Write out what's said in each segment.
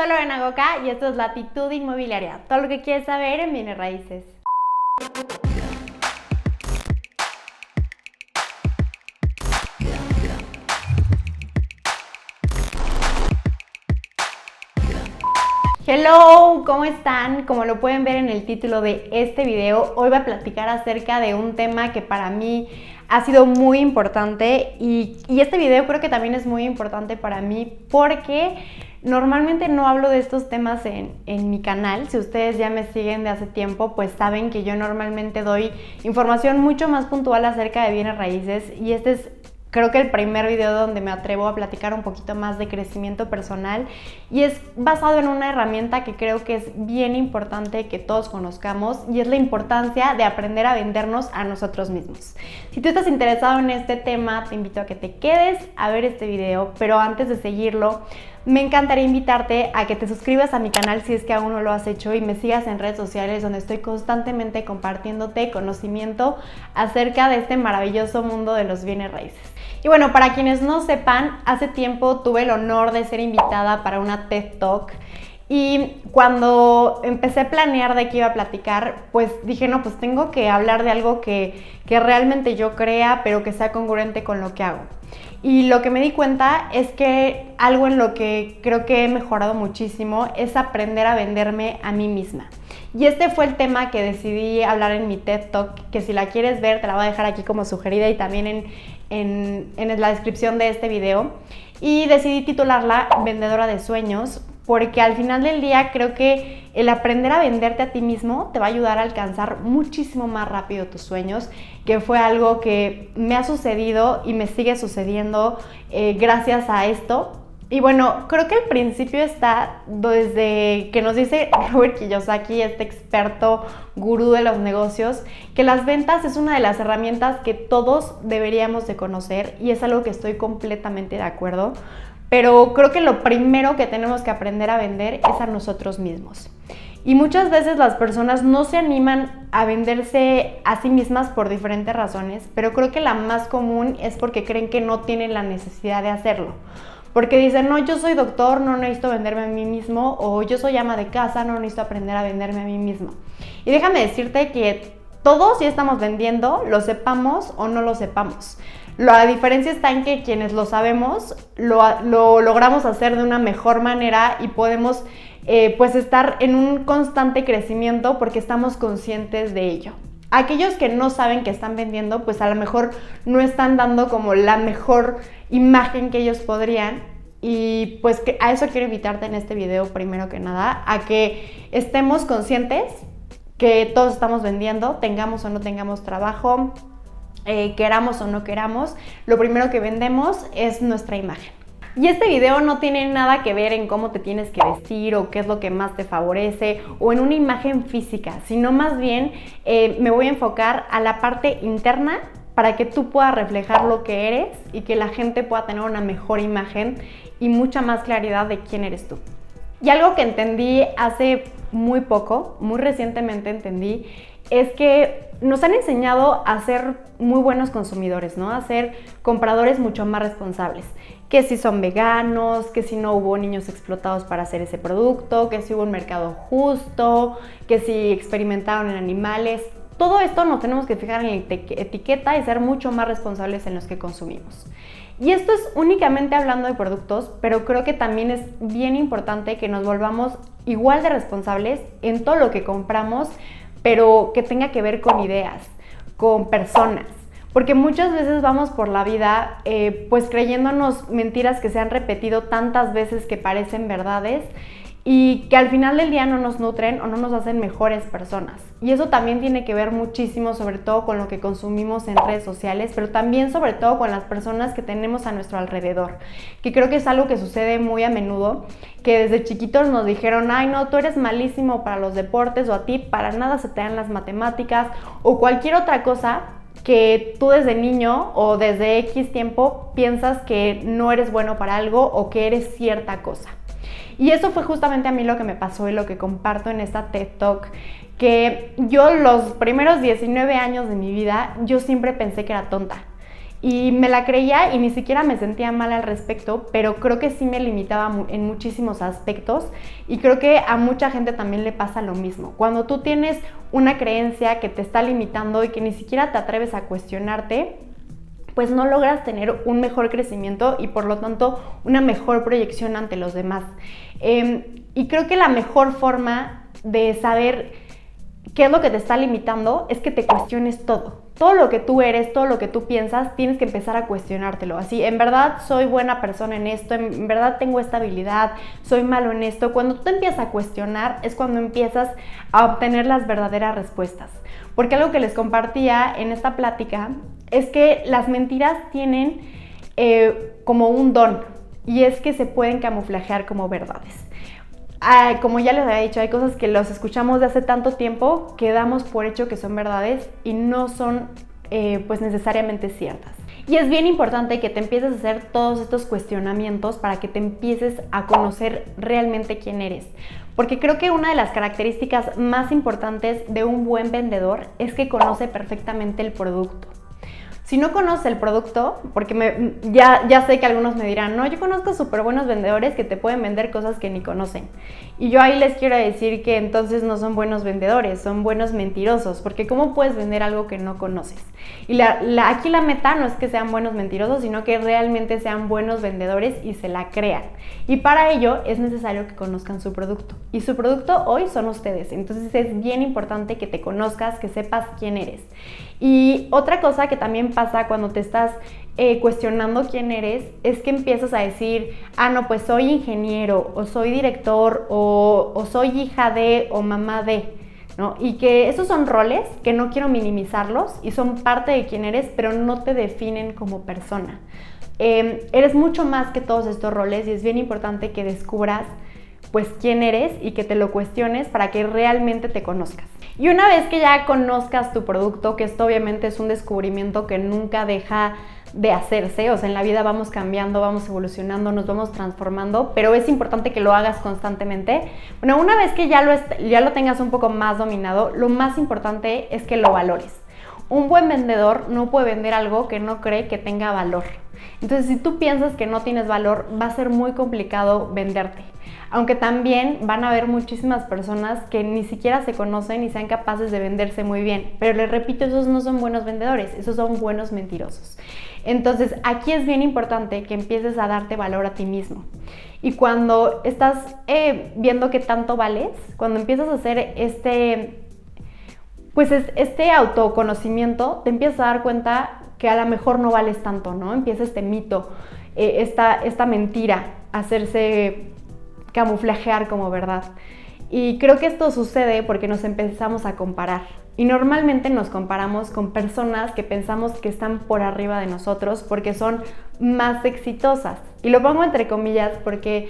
Solo en Agoca y esto es Latitud Inmobiliaria. Todo lo que quieres saber en bienes raíces. Hello, ¿cómo están? Como lo pueden ver en el título de este video, hoy voy a platicar acerca de un tema que para mí ha sido muy importante y, este video creo que también es muy importante para mí porque normalmente no hablo de estos temas en, en, mi canal. Si ustedes ya me siguen de hace tiempo, pues saben que yo normalmente doy información mucho más puntual acerca de bienes raíces y este es creo que el primer video donde me atrevo a platicar un poquito más de crecimiento personal y es basado en una herramienta que creo que es bien importante que todos conozcamos y es la importancia de aprender a vendernos a nosotros mismos. Si tú estás interesado en este tema, te invito a que te quedes a ver este video, pero antes de seguirlo, me encantaría invitarte a que te suscribas a mi canal si es que aún no lo has hecho y me sigas en redes sociales donde estoy constantemente compartiéndote conocimiento acerca de este maravilloso mundo de los bienes raíces. Y bueno, para quienes no sepan, hace tiempo tuve el honor de ser invitada para una TED Talk. Y cuando empecé a planear de qué iba a platicar, pues dije, no, pues tengo que hablar de algo que, que realmente yo crea, pero que sea congruente con lo que hago. Y lo que me di cuenta es que algo en lo que creo que he mejorado muchísimo es aprender a venderme a mí misma. Y este fue el tema que decidí hablar en mi TED Talk, que si la quieres ver te la voy a dejar aquí como sugerida y también en, en, en la descripción de este video. Y decidí titularla Vendedora de Sueños porque al final del día creo que el aprender a venderte a ti mismo te va a ayudar a alcanzar muchísimo más rápido tus sueños, que fue algo que me ha sucedido y me sigue sucediendo eh, gracias a esto. Y bueno, creo que el principio está desde que nos dice Robert Kiyosaki, este experto gurú de los negocios, que las ventas es una de las herramientas que todos deberíamos de conocer y es algo que estoy completamente de acuerdo pero creo que lo primero que tenemos que aprender a vender es a nosotros mismos. Y muchas veces las personas no se animan a venderse a sí mismas por diferentes razones, pero creo que la más común es porque creen que no tienen la necesidad de hacerlo. Porque dicen, no, yo soy doctor, no necesito venderme a mí mismo, o yo soy ama de casa, no necesito aprender a venderme a mí mismo. Y déjame decirte que todos ya estamos vendiendo, lo sepamos o no lo sepamos. La diferencia está en que quienes lo sabemos lo, logramos hacer de una mejor manera y podemos eh, pues estar en un constante crecimiento porque estamos conscientes de ello. Aquellos que no saben que están vendiendo, pues a lo mejor no están dando como la mejor imagen que ellos podrían. Y pues a eso quiero invitarte en este video primero que nada, a que estemos conscientes que todos estamos vendiendo, tengamos o no tengamos trabajo, eh, queramos o no queramos, lo primero que vendemos es nuestra imagen. Y este video no tiene nada que ver en cómo te tienes que vestir o qué es lo que más te favorece o en una imagen física, sino más bien eh, me voy a enfocar a la parte interna para que tú puedas reflejar lo que eres y que la gente pueda tener una mejor imagen y mucha más claridad de quién eres tú. Y algo que entendí hace muy poco, muy recientemente entendí, es que nos han enseñado a ser muy buenos consumidores, ¿no? A ser compradores mucho más responsables. Que si son veganos, que si no hubo niños explotados para hacer ese producto, que si hubo un mercado justo, que si experimentaron en animales. Todo esto nos tenemos que fijar en la etiqueta y ser mucho más responsables en los que consumimos. Y esto es únicamente hablando de productos, pero creo que también es bien importante que nos volvamos igual de responsables en todo lo que compramos, pero que tenga que ver con ideas, con personas. Porque muchas veces vamos por la vida eh, pues creyéndonos mentiras que se han repetido tantas veces que parecen verdades y que al final del día no nos nutren o no nos hacen mejores personas. Y eso también tiene que ver muchísimo sobre todo con lo que consumimos en redes sociales, pero también sobre todo con las personas que tenemos a nuestro alrededor, que creo que es algo que sucede muy a menudo, que desde chiquitos nos dijeron, ay no, tú eres malísimo para los deportes o a ti para nada se te dan las matemáticas o cualquier otra cosa que tú desde niño o desde X tiempo piensas que no eres bueno para algo o que eres cierta cosa. Y eso fue justamente a mí lo que me pasó y lo que comparto en esta TED Talk, que yo los primeros 19 años de mi vida, yo siempre pensé que era tonta. Y me la creía y ni siquiera me sentía mal al respecto, pero creo que sí me limitaba en muchísimos aspectos y creo que a mucha gente también le pasa lo mismo. Cuando tú tienes una creencia que te está limitando y que ni siquiera te atreves a cuestionarte, pues no logras tener un mejor crecimiento y por lo tanto una mejor proyección ante los demás. Em, y creo que la mejor forma de saber qué es lo que te está limitando es que te cuestiones todo. Todo lo que tú eres, todo lo que tú piensas, tienes que empezar a cuestionártelo. Así, en verdad soy buena persona en esto, en verdad tengo esta habilidad, soy malo en esto. Cuando tú te empiezas a cuestionar es cuando empiezas a obtener las verdaderas respuestas. Porque algo que les compartía en esta plática es que las mentiras tienen eh, como un don y es que se pueden camuflajear como verdades. Como ya les había dicho, hay cosas que los escuchamos de hace tanto tiempo que damos por hecho que son verdades y no son eh, pues necesariamente ciertas. Y es bien importante que te empieces a hacer todos estos cuestionamientos para que te empieces a conocer realmente quién eres. Porque creo que una de las características más importantes de un buen vendedor es que conoce perfectamente el producto. Si no conoce el producto, porque me, ya, ya sé que algunos me dirán, no, yo conozco súper buenos vendedores que te pueden vender cosas que ni conocen. Y yo ahí les quiero decir que entonces no son buenos vendedores, son buenos mentirosos, porque ¿cómo puedes vender algo que no conoces? Y aquí la meta no es que sean buenos mentirosos, sino que realmente sean buenos vendedores y se la crean. Y para ello es necesario que conozcan su producto. Y su producto hoy son ustedes. Entonces es bien importante que te conozcas, que sepas quién eres. Y otra cosa que también pasa cuando te estás eh, cuestionando quién eres es que empiezas a decir, ah, no, pues soy ingeniero, o soy director, o soy hija de, o mamá de. ¿No? Y que esos son roles que no quiero minimizarlos y son parte de quién eres, pero no te definen como persona. Em, eres mucho más que todos estos roles y es bien importante que descubras pues quién eres y que te lo cuestiones para que realmente te conozcas. Y una vez que ya conozcas tu producto, que esto obviamente es un descubrimiento que nunca deja de hacerse, o sea, en la vida vamos cambiando, vamos evolucionando, nos vamos transformando, pero es importante que lo hagas constantemente. Bueno, una vez que ya lo, ya lo tengas un poco más dominado, lo más importante es que lo valores. Un buen vendedor no puede vender algo que no cree que tenga valor. Entonces, si tú piensas que no tienes valor, va a ser muy complicado venderte. Aunque también van a haber muchísimas personas que ni siquiera se conocen y sean capaces de venderse muy bien. Pero les repito, esos no son buenos vendedores, esos son buenos mentirosos. Entonces, aquí es bien importante que empieces a darte valor a ti mismo. Y cuando estás eh, viendo qué tanto vales, cuando empiezas a hacer este, pues este autoconocimiento, te empiezas a dar cuenta que a lo mejor no vales tanto, ¿no? Empieza este mito, eh, esta, esta mentira, hacerse camuflajear como verdad. Y creo que esto sucede porque nos empezamos a comparar. Y normalmente nos comparamos con personas que pensamos que están por arriba de nosotros porque son más exitosas. Y lo pongo entre comillas porque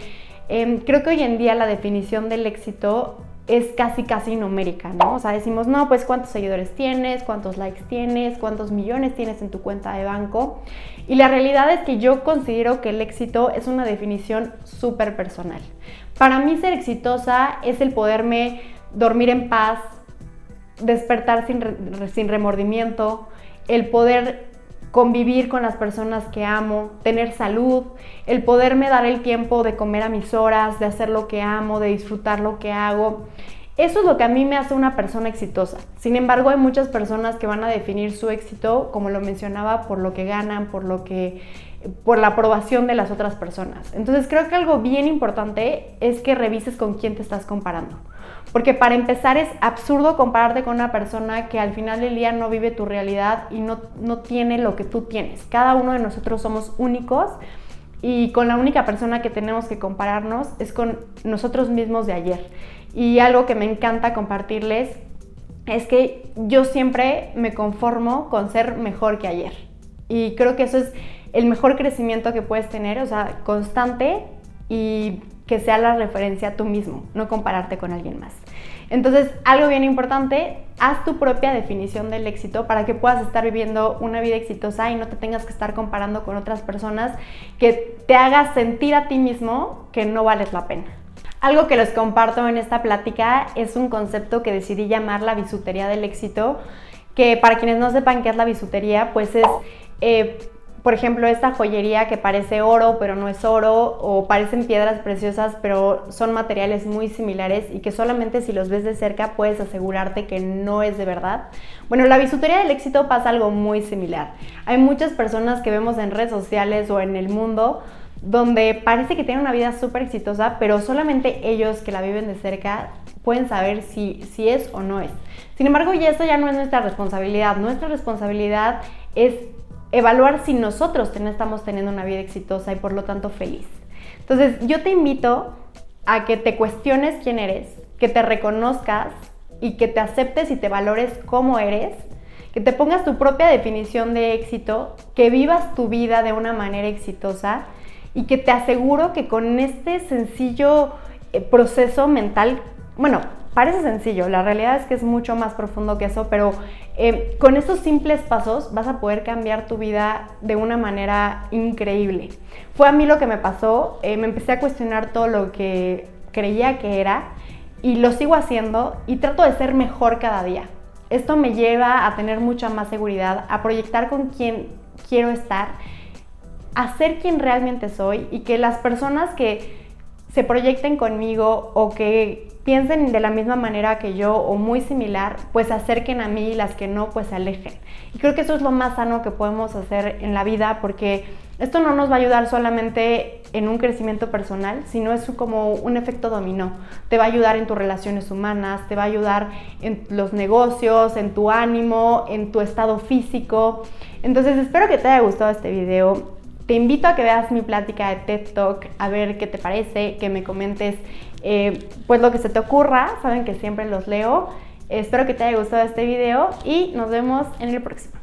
em, creo que hoy en día la definición del éxito es casi casi numérica, ¿no? O sea, decimos, no, pues cuántos seguidores tienes, cuántos likes tienes, cuántos millones tienes en tu cuenta de banco. Y la realidad es que yo considero que el éxito es una definición súper personal. Para mí ser exitosa es el poderme dormir en paz, despertar sin, sin remordimiento, el poder convivir con las personas que amo, tener salud, el poderme dar el tiempo de comer a mis horas, de hacer lo que amo, de disfrutar lo que hago. Eso es lo que a mí me hace una persona exitosa. Sin embargo, hay muchas personas que van a definir su éxito, como lo mencionaba, por lo que ganan, por lo que por la aprobación de las otras personas. Entonces, creo que algo bien importante es que revises con quién te estás comparando. Porque para empezar es absurdo compararte con una persona que al final del día no vive tu realidad y no, no tiene lo que tú tienes. Cada uno de nosotros somos únicos y con la única persona que tenemos que compararnos es con nosotros mismos de ayer. Y algo que me encanta compartirles es que yo siempre me conformo con ser mejor que ayer. Y creo que eso es el mejor crecimiento que puedes tener, o sea, constante y que sea la referencia tú mismo, no compararte con alguien más. Entonces, algo bien importante, haz tu propia definición del éxito para que puedas estar viviendo una vida exitosa y no te tengas que estar comparando con otras personas que te hagas sentir a ti mismo que no vales la pena. Algo que les comparto en esta plática es un concepto que decidí llamar la bisutería del éxito, que para quienes no sepan qué es la bisutería, pues es eh, por ejemplo, esta joyería que parece oro pero no es oro o parecen piedras preciosas pero son materiales muy similares y que solamente si los ves de cerca puedes asegurarte que no es de verdad. Bueno, la bisutería del éxito pasa algo muy similar. Hay muchas personas que vemos en redes sociales o en el mundo donde parece que tienen una vida súper exitosa, pero solamente ellos que la viven de cerca pueden saber si, si es o no es. Sin embargo, ya eso ya no es nuestra responsabilidad. Nuestra responsabilidad es evaluar si nosotros estamos teniendo una vida exitosa y por lo tanto feliz. Entonces, yo te invito a que te cuestiones quién eres, que te reconozcas y que te aceptes y te valores como eres, que te pongas tu propia definición de éxito, que vivas tu vida de una manera exitosa y que te aseguro que con este sencillo eh, proceso mental, bueno, parece sencillo, la realidad es que es mucho más profundo que eso, pero eh, con estos simples pasos vas a poder cambiar tu vida de una manera increíble. Fue a mí lo que me pasó, eh, me empecé a cuestionar todo lo que creía que era y lo sigo haciendo y trato de ser mejor cada día. Esto me lleva a tener mucha más seguridad, a proyectar con quién quiero estar, a ser quien realmente soy y que las personas que se proyecten conmigo o que piensen de la misma manera que yo o muy similar, pues acerquen a mí y las que no, pues se alejen. Y creo que eso es lo más sano que podemos hacer en la vida porque esto no nos va a ayudar solamente en un crecimiento personal, sino es como un efecto dominó. Te va a ayudar en tus relaciones humanas, te va a ayudar en los negocios, en tu ánimo, en tu estado físico. Entonces espero que te haya gustado este video. Te invito a que veas mi plática de TED Talk, a ver qué te parece, que me comentes eh, pues lo que se te ocurra. Saben que siempre los leo. Espero que te haya gustado este video y nos vemos en el próximo.